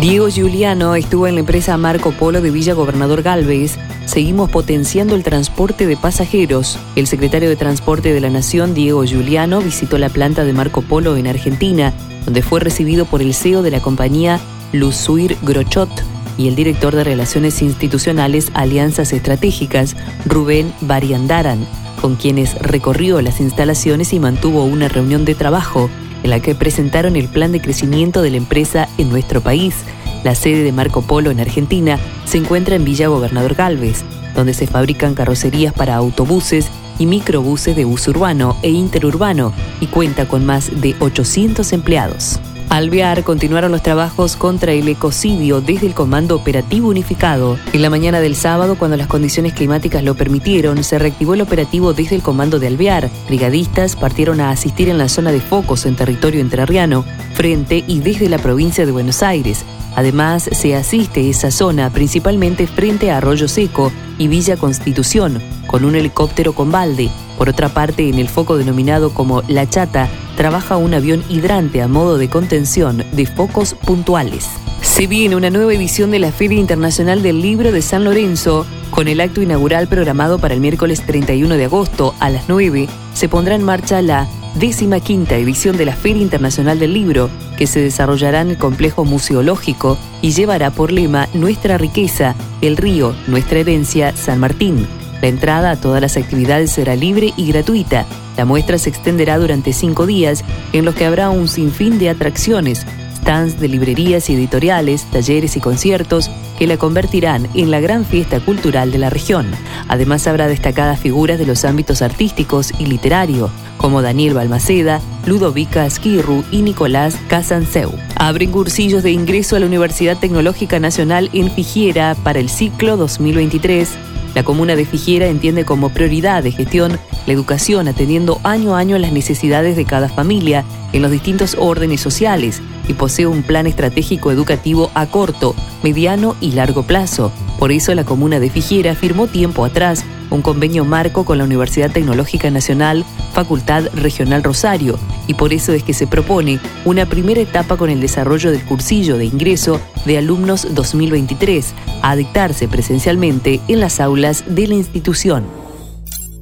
Diego Giuliano estuvo en la empresa Marco Polo de Villa Gobernador Galvez. Seguimos potenciando el transporte de pasajeros. El secretario de Transporte de la Nación, Diego Giuliano, visitó la planta de Marco Polo en Argentina, donde fue recibido por el CEO de la compañía, Luzuir Grochot, y el director de Relaciones Institucionales Alianzas Estratégicas, Rubén Bariandaran, con quienes recorrió las instalaciones y mantuvo una reunión de trabajo en la que presentaron el plan de crecimiento de la empresa en nuestro país. La sede de Marco Polo en Argentina se encuentra en Villa Gobernador Galvez, donde se fabrican carrocerías para autobuses y microbuses de uso urbano e interurbano y cuenta con más de 800 empleados. Alvear continuaron los trabajos contra el ecocidio desde el Comando Operativo Unificado. En la mañana del sábado, cuando las condiciones climáticas lo permitieron, se reactivó el operativo desde el Comando de Alvear. Brigadistas partieron a asistir en la zona de focos en territorio entrerriano, frente y desde la provincia de Buenos Aires. Además, se asiste esa zona principalmente frente a Arroyo Seco y Villa Constitución, con un helicóptero con balde. Por otra parte, en el foco denominado como La Chata, trabaja un avión hidrante a modo de contención de focos puntuales. Se viene una nueva edición de la Feria Internacional del Libro de San Lorenzo. Con el acto inaugural programado para el miércoles 31 de agosto a las 9, se pondrá en marcha la décima quinta edición de la Feria Internacional del Libro, que se desarrollará en el complejo museológico y llevará por lema Nuestra riqueza, el río, nuestra herencia, San Martín. La entrada a todas las actividades será libre y gratuita. La muestra se extenderá durante cinco días, en los que habrá un sinfín de atracciones, stands de librerías y editoriales, talleres y conciertos que la convertirán en la gran fiesta cultural de la región. Además habrá destacadas figuras de los ámbitos artísticos y literario, como Daniel Balmaceda, Ludovica Esquirru y Nicolás Casanseu. Abren cursillos de ingreso a la Universidad Tecnológica Nacional en Figiera para el ciclo 2023 la comuna de Figuera entiende como prioridad de gestión la educación atendiendo año a año las necesidades de cada familia en los distintos órdenes sociales y posee un plan estratégico educativo a corto, mediano y largo plazo. Por eso la comuna de Figuera firmó tiempo atrás un convenio marco con la Universidad Tecnológica Nacional, Facultad Regional Rosario, y por eso es que se propone una primera etapa con el desarrollo del cursillo de ingreso de alumnos 2023 a dictarse presencialmente en las aulas de la institución.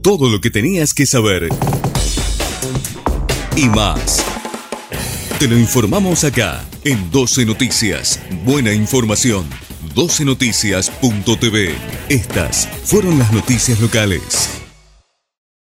Todo lo que tenías que saber y más. Te lo informamos acá en 12 Noticias. Buena información. 12noticias.tv. Estas fueron las noticias locales.